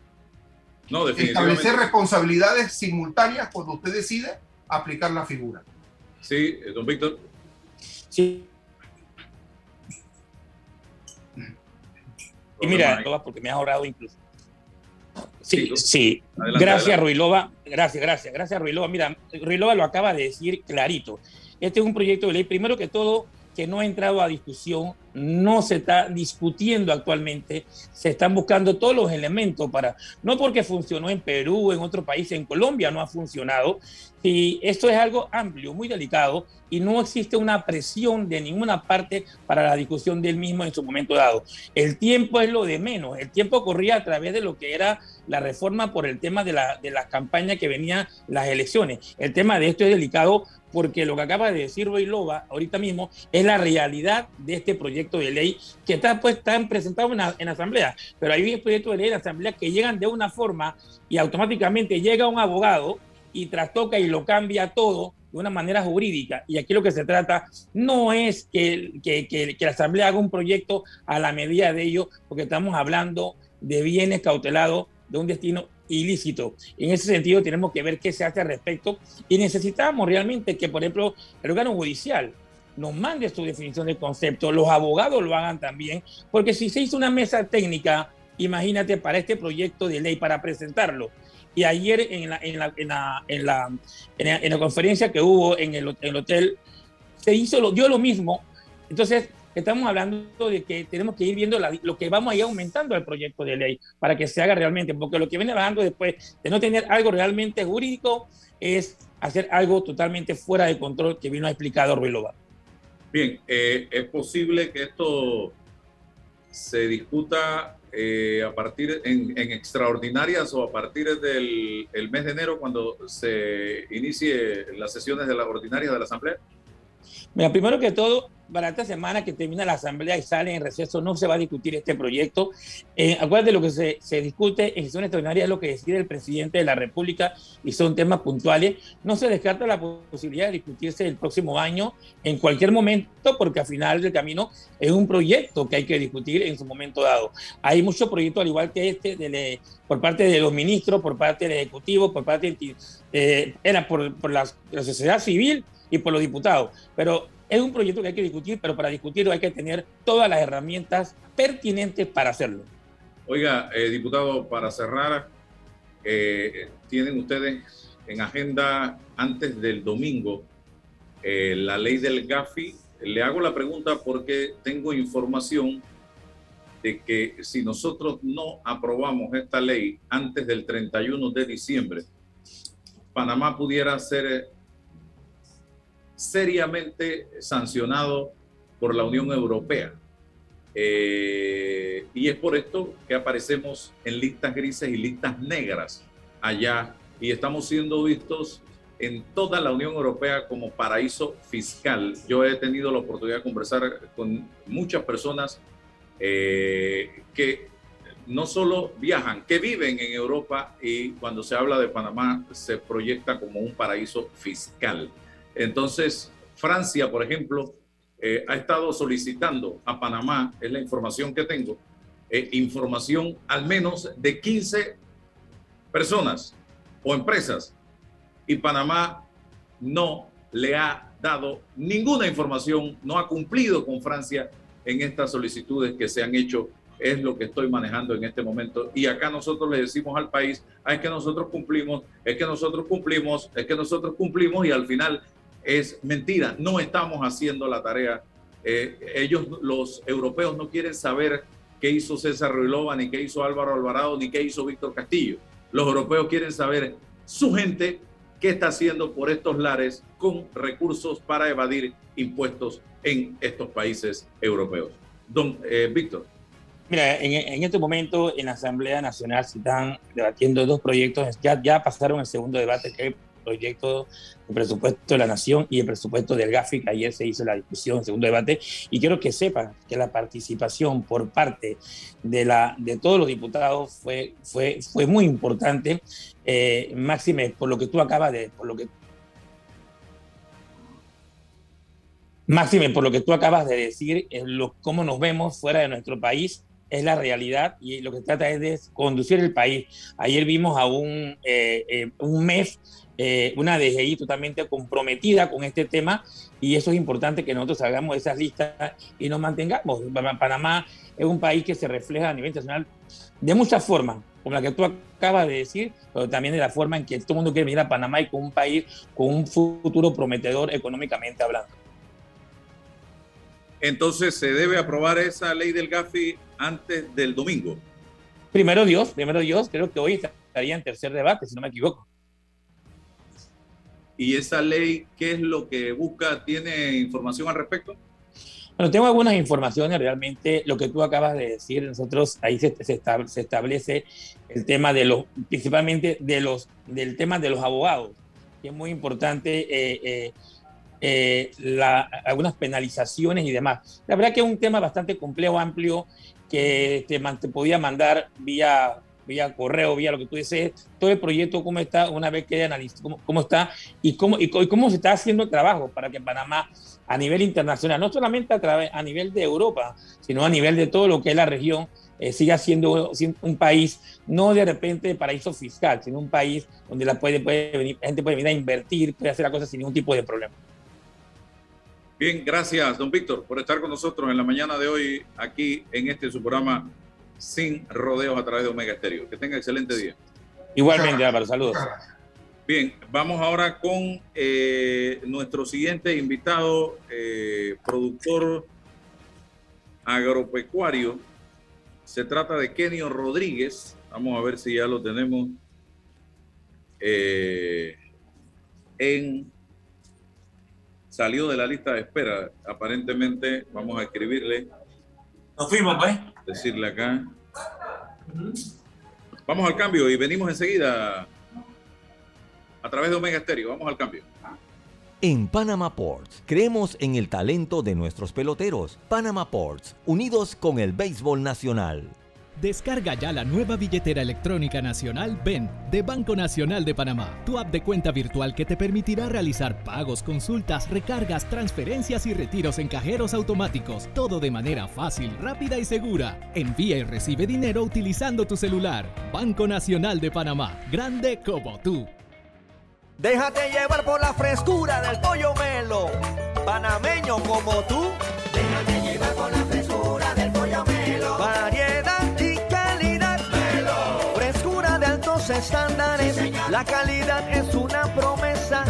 No, Establecer responsabilidades simultáneas cuando usted decide aplicar la figura. Sí, eh, don Víctor. Sí, Y mira, porque me has ahorrado incluso. Sí, sí. gracias, Ruilova. Gracias, gracias. Gracias, Ruilova. Mira, Ruilova lo acaba de decir clarito. Este es un proyecto de ley, primero que todo, que no ha entrado a discusión, no se está discutiendo actualmente, se están buscando todos los elementos para, no porque funcionó en Perú, en otro país, en Colombia no ha funcionado, y esto es algo amplio, muy delicado, y no existe una presión de ninguna parte para la discusión del mismo en su momento dado. El tiempo es lo de menos, el tiempo corría a través de lo que era la reforma por el tema de la, de las campañas que venían las elecciones. El tema de esto es delicado porque lo que acaba de decir Loba ahorita mismo es la realidad de este proyecto de ley que está, pues, está presentado en, en asamblea. Pero hay proyectos de ley en asamblea que llegan de una forma y automáticamente llega un abogado y trastoca y lo cambia todo de una manera jurídica. Y aquí lo que se trata no es que, que, que, que la Asamblea haga un proyecto a la medida de ello, porque estamos hablando de bienes cautelados de un destino ilícito. En ese sentido, tenemos que ver qué se hace al respecto y necesitamos realmente que, por ejemplo, el órgano judicial nos mande su definición de concepto, los abogados lo hagan también, porque si se hizo una mesa técnica, imagínate, para este proyecto de ley, para presentarlo, y ayer en la, en la, en la, en la, en la, conferencia que hubo en el, hotel, se hizo, lo, lo mismo. Entonces, estamos hablando de que tenemos que ir viendo lo que vamos a ir aumentando el proyecto de ley para que se haga realmente, porque lo que viene bajando después de no tener algo realmente jurídico es hacer algo totalmente fuera de control que vino a explicar Ruilova. Bien, eh, es posible que esto se discuta eh, a partir en, extraordinarias o a partir del el mes de enero cuando se inicie las sesiones de las ordinarias de la Asamblea. Mira, primero que todo, para esta semana que termina la asamblea y sale en receso, no se va a discutir este proyecto. Eh, acuérdate, lo que se, se, discute en sesión extraordinaria es lo que decide el presidente de la República y son temas puntuales. No se descarta la posibilidad de discutirse el próximo año en cualquier momento, porque al final del camino es un proyecto que hay que discutir en su momento dado. Hay muchos proyectos, al igual que este, de, por parte de los ministros, por parte del Ejecutivo, por parte de, eh, era por, por la, la sociedad civil y por los diputados. Pero es un proyecto que hay que discutir, pero para discutirlo hay que tener todas las herramientas pertinentes para hacerlo. Oiga, eh, diputado, para cerrar, eh, tienen ustedes en agenda antes del domingo eh, la ley del GAFI. Le hago la pregunta porque tengo información de que si nosotros no aprobamos esta ley antes del 31 de diciembre, Panamá pudiera ser seriamente sancionado por la Unión Europea. Eh, y es por esto que aparecemos en listas grises y listas negras allá y estamos siendo vistos en toda la Unión Europea como paraíso fiscal. Yo he tenido la oportunidad de conversar con muchas personas eh, que no solo viajan, que viven en Europa y cuando se habla de Panamá se proyecta como un paraíso fiscal. Entonces, Francia, por ejemplo, eh, ha estado solicitando a Panamá, es la información que tengo, eh, información al menos de 15 personas o empresas. Y Panamá no le ha dado ninguna información, no ha cumplido con Francia en estas solicitudes que se han hecho es lo que estoy manejando en este momento. Y acá nosotros le decimos al país, ah, es que nosotros cumplimos, es que nosotros cumplimos, es que nosotros cumplimos y al final es mentira, no estamos haciendo la tarea. Eh, ellos, los europeos, no quieren saber qué hizo César Ruilova, ni qué hizo Álvaro Alvarado, ni qué hizo Víctor Castillo. Los europeos quieren saber su gente qué está haciendo por estos lares con recursos para evadir impuestos en estos países europeos. Don eh, Víctor. Mira, en, este momento en la Asamblea Nacional se están debatiendo dos proyectos, ya, ya pasaron el segundo debate, que proyecto de presupuesto de la Nación y el presupuesto del GAFIC. Ayer se hizo la discusión, el segundo debate, y quiero que sepan que la participación por parte de, la, de todos los diputados fue, fue, fue muy importante, eh, máxime por lo que tú acabas de, por lo que Máxime, por lo que tú acabas de decir, es lo, cómo nos vemos fuera de nuestro país es la realidad y lo que trata es de conducir el país. Ayer vimos a un, eh, eh, un MEF, eh, una DGI totalmente comprometida con este tema y eso es importante que nosotros hagamos esas listas y nos mantengamos. Panamá es un país que se refleja a nivel internacional de muchas formas, como la que tú acabas de decir, pero también de la forma en que todo el mundo quiere venir a Panamá y con un país con un futuro prometedor económicamente hablando. Entonces, ¿se debe aprobar esa ley del GAFI antes del domingo? Primero Dios, primero Dios, creo que hoy estaría en tercer debate, si no me equivoco. ¿Y esa ley qué es lo que busca? ¿Tiene información al respecto? Bueno, tengo algunas informaciones, realmente lo que tú acabas de decir, nosotros ahí se, establece el tema de los, principalmente de los, del tema de los abogados, que es muy importante eh, eh, eh, algunas penalizaciones y demás. La verdad que es un tema bastante complejo, amplio, que te, podía mandar vía, vía correo, vía lo que tú dices, todo el proyecto, cómo está, una vez que analice cómo, cómo está y cómo, y, cómo se está haciendo el trabajo para que Panamá a nivel internacional, no solamente a, través, a nivel de Europa, sino a nivel de todo lo que es la región, eh, siga siendo un país, no de repente paraíso fiscal, sino un país donde la, puede venir, la gente puede venir a invertir, puede hacer las cosas sin ningún tipo de problema. Bien, gracias, don Víctor, por estar con nosotros en la mañana de hoy aquí en este su programa Sin Rodeos a través de Omega Estéreo. Que tenga excelente día. Igualmente, Álvaro, saludos. Bien, vamos ahora con eh, nuestro siguiente invitado, eh, productor agropecuario. Se trata de Kenio Rodríguez. Vamos a ver si ya lo tenemos eh, en salió de la lista de espera. Aparentemente, vamos a escribirle. Nos fuimos, pues. Decirle acá. Vamos al cambio y venimos enseguida a través de Omega Stereo. Vamos al cambio. En Panama Ports creemos en el talento de nuestros peloteros. Panama Ports, unidos con el béisbol nacional. Descarga ya la nueva billetera electrónica nacional BEN de Banco Nacional de Panamá, tu app de cuenta virtual que te permitirá realizar pagos, consultas, recargas, transferencias y retiros en cajeros automáticos, todo de manera fácil, rápida y segura. Envía y recibe dinero utilizando tu celular. Banco Nacional de Panamá, grande como tú. Déjate llevar por la frescura del pollo melo, panameño como tú. Déjate llevar por la estándares. la calidad es una promesa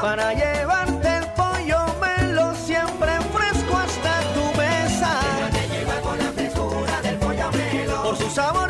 para llevarte el pollo melo siempre fresco hasta tu mesa. Por su sabor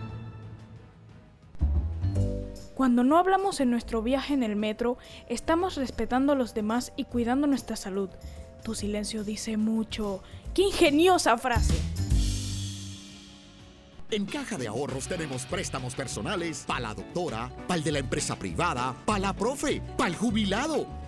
Cuando no hablamos en nuestro viaje en el metro, estamos respetando a los demás y cuidando nuestra salud. Tu silencio dice mucho. ¡Qué ingeniosa frase! En Caja de Ahorros tenemos préstamos personales para la doctora, para de la empresa privada, para la profe, para el jubilado,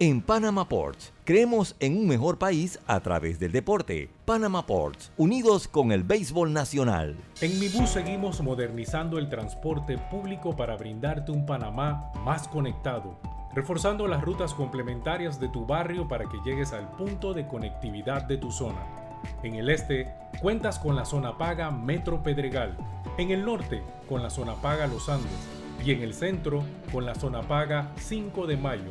En Panama Ports, creemos en un mejor país a través del deporte. Panama Ports, unidos con el béisbol nacional. En Mi Bus seguimos modernizando el transporte público para brindarte un Panamá más conectado, reforzando las rutas complementarias de tu barrio para que llegues al punto de conectividad de tu zona. En el este, cuentas con la zona paga Metro Pedregal. En el norte, con la zona paga Los Andes. Y en el centro, con la zona paga 5 de Mayo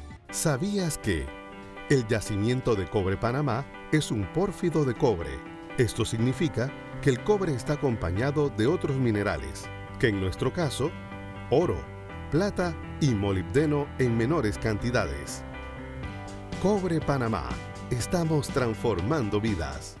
¿Sabías que el yacimiento de cobre Panamá es un pórfido de cobre? Esto significa que el cobre está acompañado de otros minerales, que en nuestro caso, oro, plata y molibdeno en menores cantidades. Cobre Panamá. Estamos transformando vidas.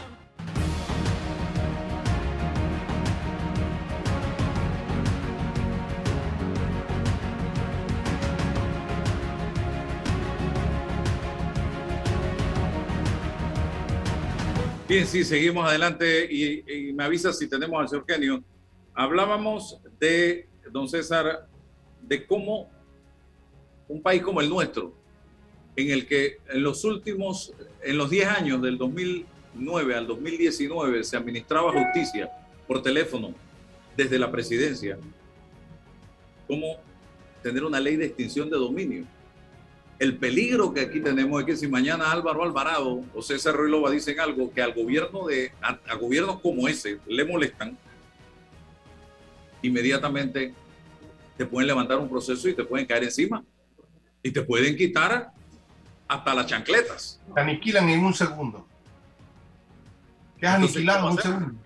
Bien, sí, seguimos adelante y, me avisa si tenemos al señor Kenio. Hablábamos de, don César, de cómo un país como el nuestro, en el que en los últimos, en los 10 años del 2009 al 2019 se administraba justicia por teléfono desde la presidencia, cómo tener una ley de extinción de dominio. El peligro que aquí tenemos es que si mañana Álvaro Alvarado o César Ruilova dicen algo que al gobierno de, a, a gobiernos como ese le molestan, inmediatamente te pueden levantar un proceso y te pueden caer encima. Y te pueden quitar hasta las chancletas. Te aniquilan en un segundo. Quedas Entonces, aniquilado en ¿cómo un segundo.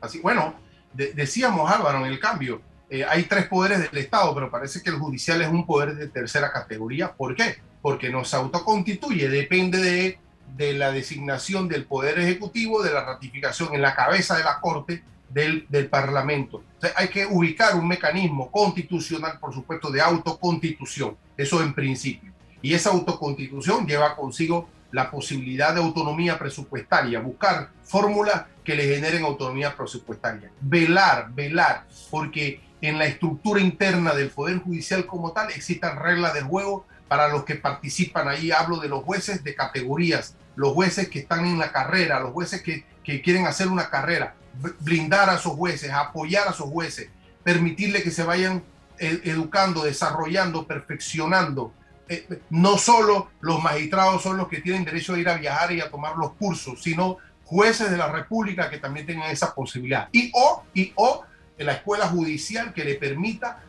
Así, bueno, de- decíamos Álvaro en el cambio, eh, hay tres poderes del Estado, pero parece que el judicial es un poder de tercera categoría. ¿Por qué? Porque no se autoconstituye, depende de, la designación del poder ejecutivo, de la ratificación en la cabeza de la Corte del, del Parlamento. hay que ubicar un mecanismo constitucional, por supuesto, de autoconstitución, eso en principio. Y esa autoconstitución lleva consigo la posibilidad de autonomía presupuestaria, buscar fórmulas que le generen autonomía presupuestaria, velar, velar, porque en la estructura interna del Poder Judicial como tal existan reglas de juego para los que participan ahí. Hablo de los jueces de categorías, los jueces que están en la carrera, los jueces que, que quieren hacer una carrera, blindar a esos jueces, apoyar a esos jueces, permitirle que se vayan eh, educando, desarrollando, perfeccionando. Eh, no solo los magistrados son los que tienen derecho a ir a viajar y a tomar los cursos, sino jueces de la República que también tengan esa posibilidad. Y o, y o la escuela judicial que le permita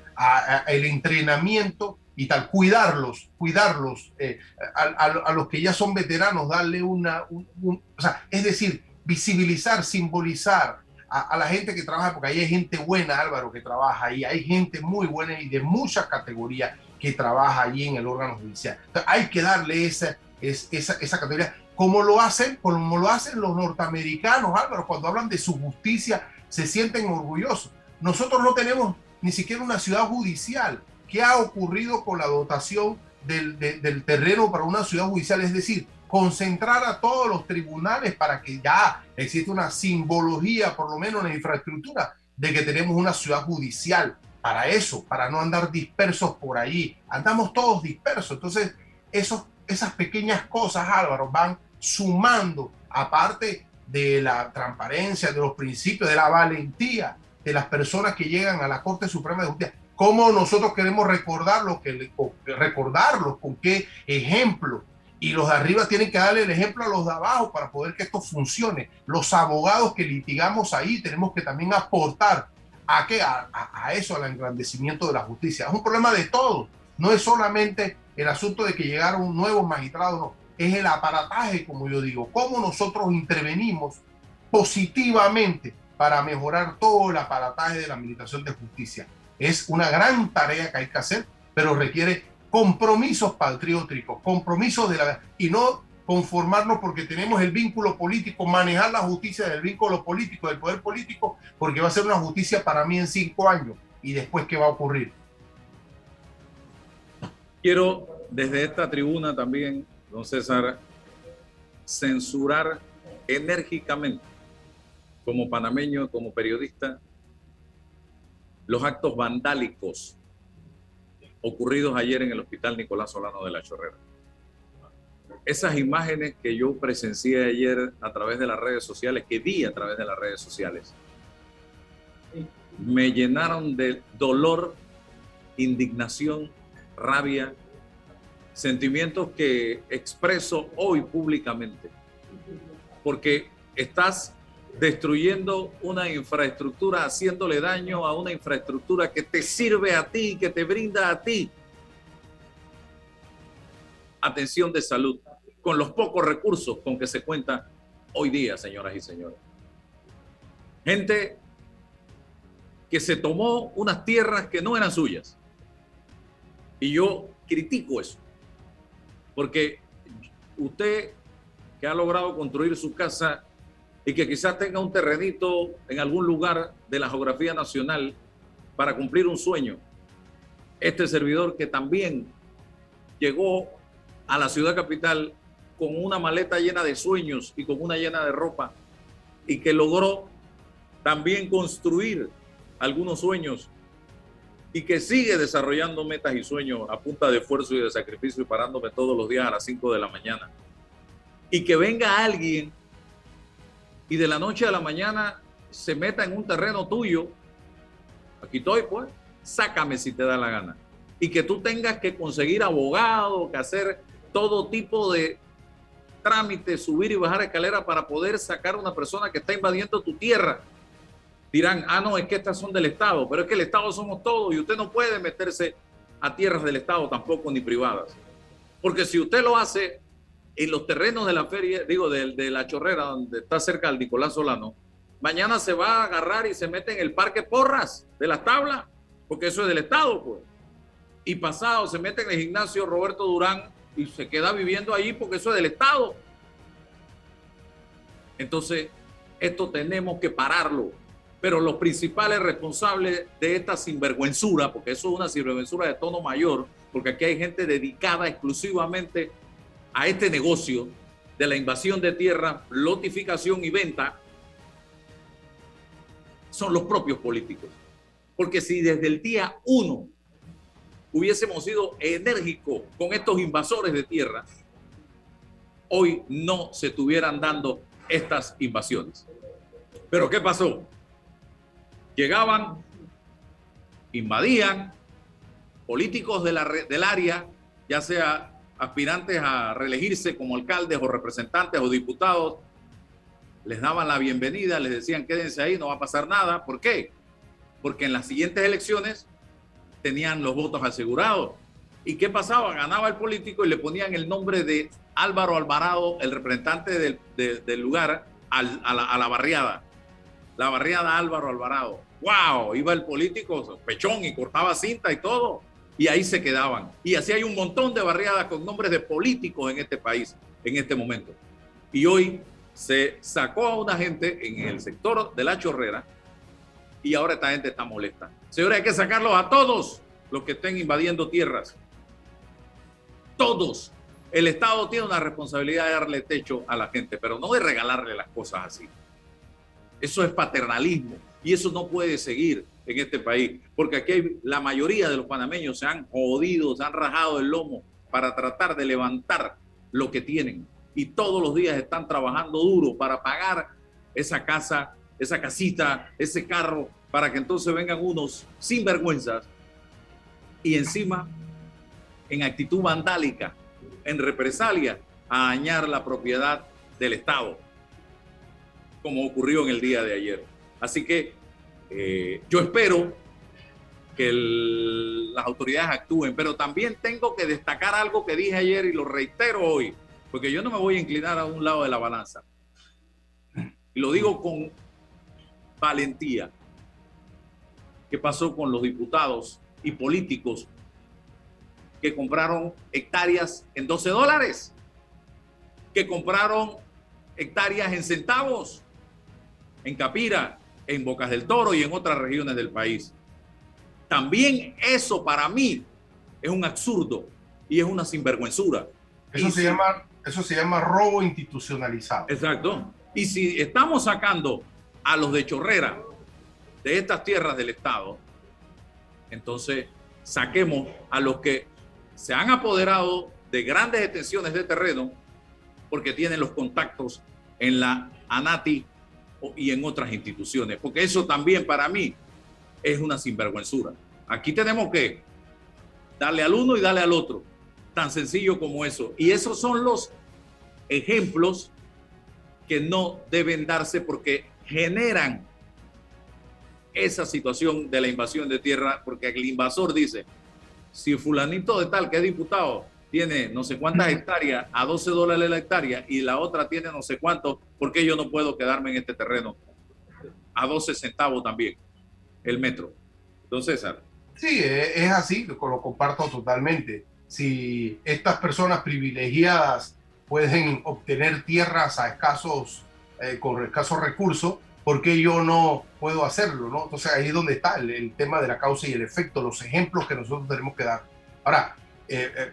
el entrenamiento y tal, cuidarlos, cuidarlos, eh, a, los que ya son veteranos, darle una, o sea, es decir, visibilizar, simbolizar a, la gente que trabaja, porque ahí hay gente buena, Álvaro, que trabaja ahí, hay gente muy buena y de muchas categorías que trabaja allí en el órgano judicial. hay que darle esa, esa, esa categoría, como lo hacen, como lo hacen los norteamericanos, Álvaro, cuando hablan de su justicia, se sienten orgullosos. Nosotros no tenemos ni siquiera una ciudad judicial. ¿Qué ha ocurrido con la dotación del, del terreno para una ciudad judicial? Es decir, concentrar a todos los tribunales para que ya exista una simbología, por lo menos en la infraestructura, de que tenemos una ciudad judicial para eso, para no andar dispersos por ahí. Andamos todos dispersos. Entonces, esos, esas pequeñas cosas, Álvaro, van sumando, aparte de la transparencia, de los principios, de la valentía de las personas que llegan a la Corte Suprema de Justicia. ¿Cómo nosotros queremos recordarlo, que, recordarlos? ¿Con qué ejemplo? y los de arriba tienen que darle el ejemplo a los de abajo para poder que esto funcione. Los abogados que litigamos ahí tenemos que también aportar a? A, eso, al engrandecimiento de la justicia. Es un problema de todos. No es solamente el asunto de que llegaron nuevos magistrados. Es el aparataje, como yo digo, cómo nosotros intervenimos positivamente para mejorar todo el aparataje de la administración de justicia. Es una gran tarea que hay que hacer, pero requiere compromisos patrióticos, compromisos de la... y no conformarnos porque tenemos el vínculo político, manejar la justicia del vínculo político, del poder político, porque va a ser una justicia para mí en cinco años. ¿Y después qué va a ocurrir? Quiero desde esta tribuna también, don César, censurar enérgicamente, como panameño, como periodista, los actos vandálicos ocurridos ayer en el Hospital Nicolás Solano de la Chorrera. Esas imágenes que yo presencié ayer a través de las redes sociales, que vi a través de las redes sociales, me llenaron de dolor, indignación, rabia, sentimientos que expreso hoy públicamente, porque estás destruyendo una infraestructura, haciéndole daño a una infraestructura que te sirve a ti, que te brinda a ti atención de salud, con los pocos recursos con que se cuenta hoy día, señoras y señores. Gente que se tomó unas tierras que no eran suyas. Y yo critico eso, porque usted que ha logrado construir su casa y que quizás tenga un terrenito en algún lugar de la geografía nacional para cumplir un sueño. Este servidor que también llegó a la ciudad capital con una maleta llena de sueños y con una llena de ropa y que logró también construir algunos sueños y que sigue desarrollando metas y sueños a punta de esfuerzo y de sacrificio y parándome todos los días a las 5 de la mañana. Y que venga alguien y de la noche a la mañana se meta en un terreno tuyo, aquí estoy pues, sácame si te da la gana. Y que tú tengas que conseguir abogado, que hacer todo tipo de trámites, subir y bajar escalera para poder sacar a una persona que está invadiendo tu tierra. Dirán, ah, no, es que estas son del Estado, pero es que el Estado somos todos y usted no puede meterse a tierras del Estado tampoco ni privadas. Porque si usted lo hace, en los terrenos de la feria, digo, de, la chorrera, donde está cerca del Nicolás Solano, mañana se va a agarrar y se mete en el parque Porras de las tablas, porque eso es del Estado, pues. Y pasado se mete en el gimnasio Roberto Durán y se queda viviendo ahí porque eso es del Estado. Entonces, esto tenemos que pararlo. Pero los principales responsables de esta sinvergüenzura, porque eso es una sinvergüenzura de tono mayor, porque aquí hay gente dedicada exclusivamente a este negocio de la invasión de tierra, lotificación y venta, son los propios políticos. Porque si desde el día uno hubiésemos sido enérgicos con estos invasores de tierra, hoy no se estuvieran dando estas invasiones. Pero ¿qué pasó? Llegaban, invadían, políticos de la, del área, ya sea aspirantes a reelegirse como alcaldes o representantes o diputados, les daban la bienvenida, les decían quédense ahí, no va a pasar nada. ¿Por qué? Porque en las siguientes elecciones tenían los votos asegurados. ¿Y qué pasaba? Ganaba el político y le ponían el nombre de Álvaro Alvarado, el representante del, lugar, a, la, a, la, barriada. La barriada Álvaro Alvarado. ¡Wow! Iba el político pechón y cortaba cinta y todo. Y ahí se quedaban. Y así hay un montón de barriadas con nombres de políticos en este país, en este momento. Y hoy se sacó a una gente en el sector de la chorrera y ahora esta gente está molesta. Señores, hay que sacarlos a todos los que estén invadiendo tierras. Todos. El Estado tiene una responsabilidad de darle techo a la gente, pero no de regalarle las cosas así. Eso es paternalismo y eso no puede seguir en este país, porque aquí la mayoría de los panameños se han jodido, se han rajado el lomo para tratar de levantar lo que tienen. Y todos los días están trabajando duro para pagar esa casa, esa casita, ese carro, para que entonces vengan unos sinvergüenzas y encima en actitud vandálica, en represalia, a dañar la propiedad del Estado, como ocurrió en el día de ayer. Así que eh, yo espero que las autoridades actúen, pero también tengo que destacar algo que dije ayer y lo reitero hoy porque yo no me voy a inclinar a un lado de la balanza. Y lo digo con valentía. ¿Qué pasó con los diputados y políticos que compraron hectáreas en 12 dólares? Que compraron hectáreas en centavos, en Capira, en Bocas del Toro y en otras regiones del país. También eso para mí es un absurdo y es una sinvergüenzura. Eso se llama eso se llama robo institucionalizado. Exacto. Y si estamos sacando a los de Chorrera de estas tierras del Estado, entonces saquemos a los que se han apoderado de grandes extensiones de terreno porque tienen los contactos en la ANATI y en otras instituciones. Porque eso también para mí es una sinvergüenzura. Aquí tenemos que darle al uno y darle al otro tan sencillo como eso. Y esos son los ejemplos que no deben darse porque generan esa situación de la invasión de tierra, porque el invasor dice, si fulanito de tal que es diputado tiene no sé cuántas hectáreas a 12 dólares la hectárea y la otra tiene no sé cuánto, ¿por qué yo no puedo quedarme en este terreno a 12 centavos también el metro? Entonces, César. Sí, es así, lo comparto totalmente si estas personas privilegiadas pueden obtener tierras a escasos, eh, con escasos recursos, ¿por qué yo no puedo hacerlo? ¿no? Entonces ahí es donde está el, tema de la causa y el efecto, los ejemplos que nosotros tenemos que dar. Ahora, eh, eh,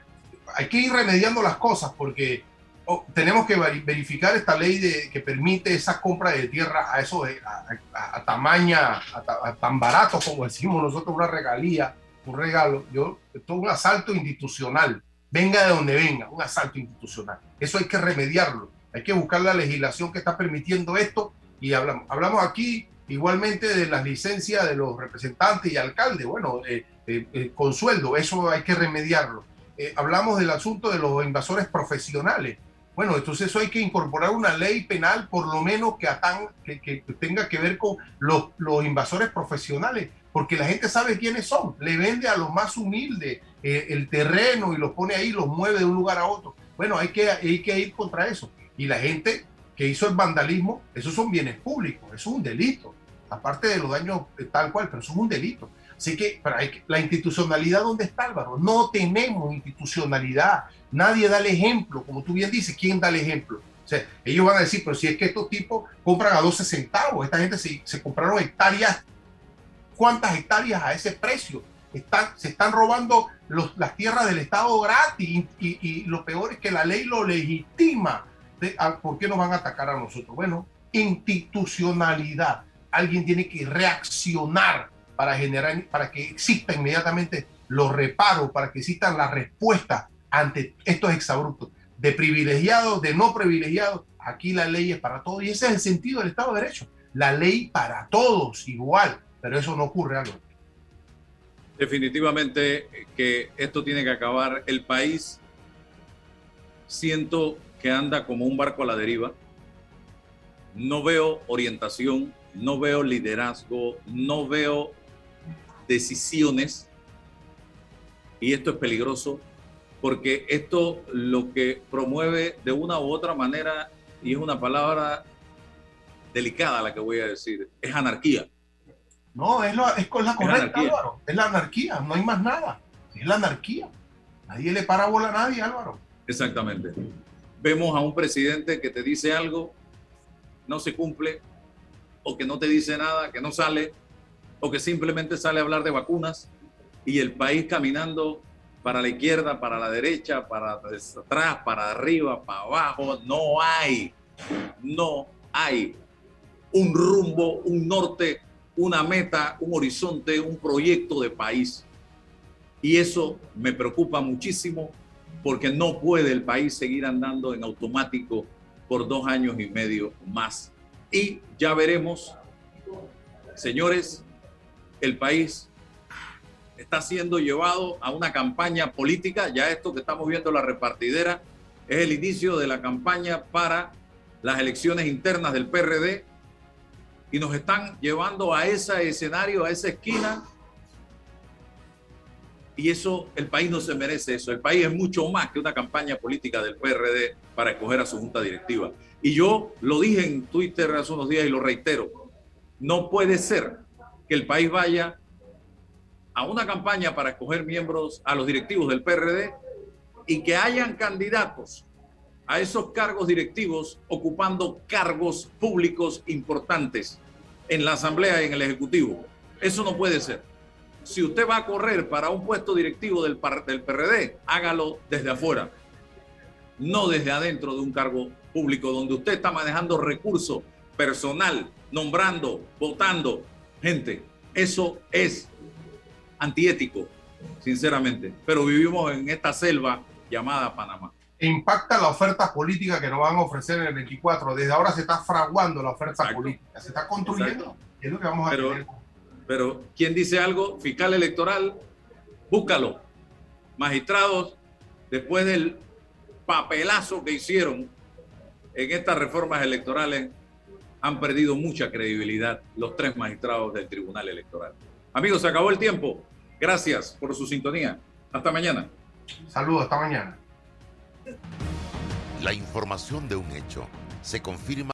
hay que ir remediando las cosas porque oh, tenemos que verificar esta ley de, que permite esa compra de tierra a eso a, a, tamaña, a, tan barato como decimos nosotros, una regalía un regalo, yo, esto es un asalto institucional, venga de donde venga, un asalto institucional. Eso hay que remediarlo, hay que buscar la legislación que está permitiendo esto y hablamos, hablamos aquí igualmente de las licencias de los representantes y alcaldes, bueno, eh, eh, eh, con sueldo, eso hay que remediarlo. Hablamos del asunto de los invasores profesionales. Bueno, entonces eso hay que incorporar una ley penal por lo menos que, atan, que, que tenga que ver con los, los invasores profesionales porque la gente sabe quiénes son, le vende a los más humildes eh, el terreno y los pone ahí, los mueve de un lugar a otro. Bueno, hay que, hay que ir contra eso. Y la gente que hizo el vandalismo, esos son bienes públicos, eso es un delito, aparte de los daños tal cual, pero eso es un delito. Así que, la institucionalidad, ¿dónde está Álvaro? No tenemos institucionalidad. Nadie da el ejemplo, como tú bien dices, ¿quién da el ejemplo? sea, ellos van a decir, pero si es que estos tipos compran a 12 centavos, esta gente se, compraron hectáreas, ¿cuántas hectáreas a ese precio? Están, se están robando las tierras del Estado gratis y, y- y lo peor es que la ley lo legitima. De- a- ¿Por qué nos van a atacar a nosotros? Bueno, institucionalidad. Alguien tiene que reaccionar para generar, para que exista inmediatamente los reparos, para que existan las respuestas ante estos exabruptos de privilegiados, de no privilegiados. Aquí la ley es para todos y ese es el sentido del Estado de Derecho. La ley para todos igual, pero eso no ocurre algo. Definitivamente que esto tiene que acabar. El país siento que anda como un barco a la deriva. No veo orientación, no veo liderazgo, no veo decisiones. Y esto es peligroso porque esto lo que promueve de una u otra manera, y es una palabra delicada la que voy a decir, es anarquía. No, es, la- es con la Es correcta, anarquía. Álvaro. Es la anarquía, no hay más nada. Es la anarquía. Nadie le para bola a nadie, Álvaro. Exactamente. Vemos a un presidente que te dice algo, no se cumple, o que no te dice nada, que no sale, o que simplemente sale a hablar de vacunas, y el país caminando para la izquierda, para la derecha, para atrás, para arriba, para abajo. No hay, no hay un rumbo, un norte, una meta, un horizonte, un proyecto de país. Y eso me preocupa muchísimo porque no puede el país seguir andando en automático por dos años y medio más. Y ya veremos, señores, el país está siendo llevado a una campaña política. Ya esto que estamos viendo, la repartidera, es el inicio de la campaña para las elecciones internas del PRD y nos están llevando a ese escenario, a esa esquina y eso, el país no se merece eso. El país es mucho más que una campaña política del PRD para escoger a su junta directiva. Y yo lo dije en Twitter hace unos días y lo reitero. No puede ser que el país vaya a una campaña para escoger miembros a los directivos del PRD y que hayan candidatos a esos cargos directivos ocupando cargos públicos importantes en la Asamblea y en el Ejecutivo. Eso no puede ser si usted va a correr para un puesto directivo del, del PRD, hágalo desde afuera, no desde adentro de un cargo público donde usted está manejando recursos personal, nombrando, votando gente. Eso es antiético, sinceramente. Pero vivimos en esta selva llamada Panamá. Impacta la oferta política que nos van a ofrecer en el 24. Desde ahora se está fraguando la oferta política, se está construyendo. Y es lo que vamos a Pero- tener. Pero quien dice algo, fiscal electoral, búscalo. Magistrados, después del papelazo que hicieron en estas reformas electorales, han perdido mucha credibilidad los tres magistrados del Tribunal Electoral. Amigos, se acabó el tiempo. Gracias por su sintonía. Hasta mañana. Saludos, hasta mañana. La información de un hecho se confirma